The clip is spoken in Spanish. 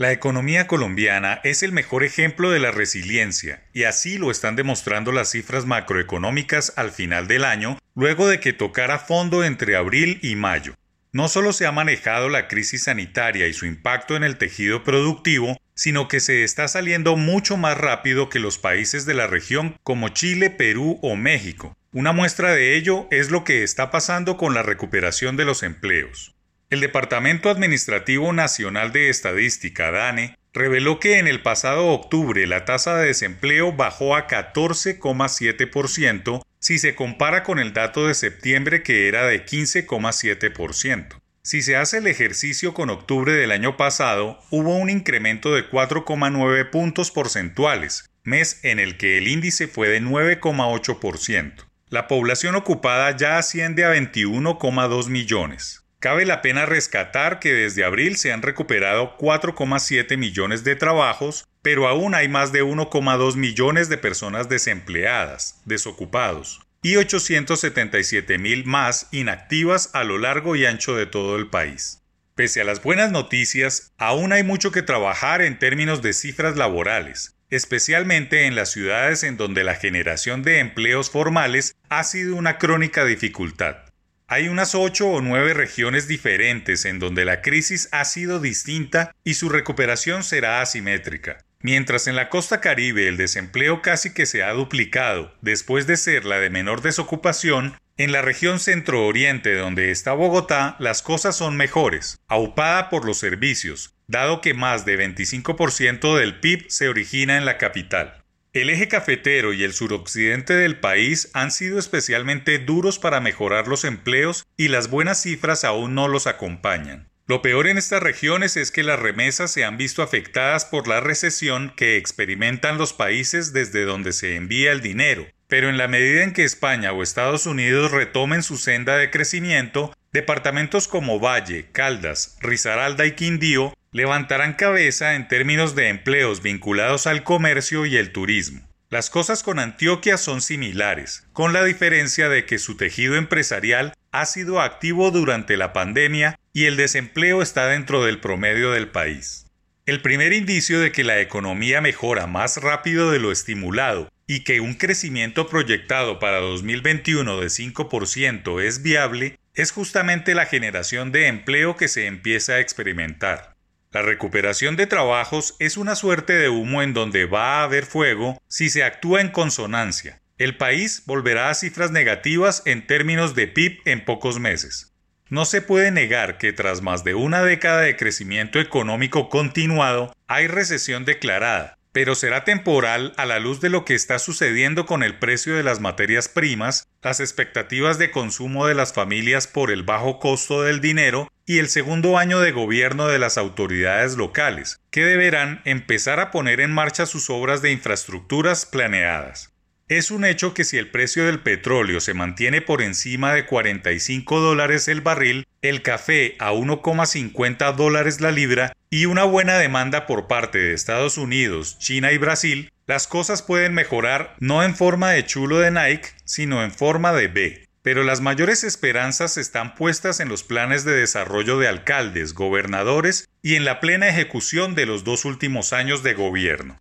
La economía colombiana es el mejor ejemplo de la resiliencia, y así lo están demostrando las cifras macroeconómicas al final del año, luego de que tocara fondo entre abril y mayo. No solo se ha manejado la crisis sanitaria y su impacto en el tejido productivo, sino que se está saliendo mucho más rápido que los países de la región como Chile, Perú o México. Una muestra de ello es lo que está pasando con la recuperación de los empleos. El Departamento Administrativo Nacional de Estadística, DANE, reveló que en el pasado octubre la tasa de desempleo bajó a 14,7% si se compara con el dato de septiembre que era de 15,7%. Si se hace el ejercicio con octubre del año pasado, hubo un incremento de 4,9 puntos porcentuales, mes en el que el índice fue de 9,8%. La población ocupada ya asciende a 21,2 millones. Cabe la pena rescatar que desde abril se han recuperado 4,7 millones de trabajos, pero aún hay más de 1,2 millones de personas desempleadas, desocupados, y 877 mil más inactivas a lo largo y ancho de todo el país. Pese a las buenas noticias, aún hay mucho que trabajar en términos de cifras laborales, especialmente en las ciudades en donde la generación de empleos formales ha sido una crónica dificultad. Hay unas ocho o nueve regiones diferentes en donde la crisis ha sido distinta y su recuperación será asimétrica. Mientras en la costa caribe el desempleo casi que se ha duplicado después de ser la de menor desocupación, en la región centro-oriente donde está Bogotá las cosas son mejores, aupada por los servicios, dado que más de 25% del PIB se origina en la capital. El eje cafetero y el suroccidente del país han sido especialmente duros para mejorar los empleos y las buenas cifras aún no los acompañan. Lo peor en estas regiones es que las remesas se han visto afectadas por la recesión que experimentan los países desde donde se envía el dinero, pero en la medida en que España o Estados Unidos retomen su senda de crecimiento, departamentos como Valle, Caldas, Risaralda y Quindío levantarán cabeza en términos de empleos vinculados al comercio y el turismo. Las cosas con Antioquia son similares, con la diferencia de que su tejido empresarial ha sido activo durante la pandemia y el desempleo está dentro del promedio del país. El primer indicio de que la economía mejora más rápido de lo estimulado y que un crecimiento proyectado para 2021 de 5% es viable es justamente la generación de empleo que se empieza a experimentar. La recuperación de trabajos es una suerte de humo en donde va a haber fuego si se actúa en consonancia. El país volverá a cifras negativas en términos de PIB en pocos meses. No se puede negar que tras más de una década de crecimiento económico continuado hay recesión declarada, pero será temporal a la luz de lo que está sucediendo con el precio de las materias primas, las expectativas de consumo de las familias por el bajo costo del dinero y el segundo año de gobierno de las autoridades locales, que deberán empezar a poner en marcha sus obras de infraestructuras planeadas. Es un hecho que si el precio del petróleo se mantiene por encima de 45 dólares el barril, el café a 1,50 dólares la libra y una buena demanda por parte de Estados Unidos, China y Brasil, las cosas pueden mejorar no en forma de chulo de Nike, sino en forma de B. Pero las mayores esperanzas están puestas en los planes de desarrollo de alcaldes, gobernadores y en la plena ejecución de los dos últimos años de gobierno.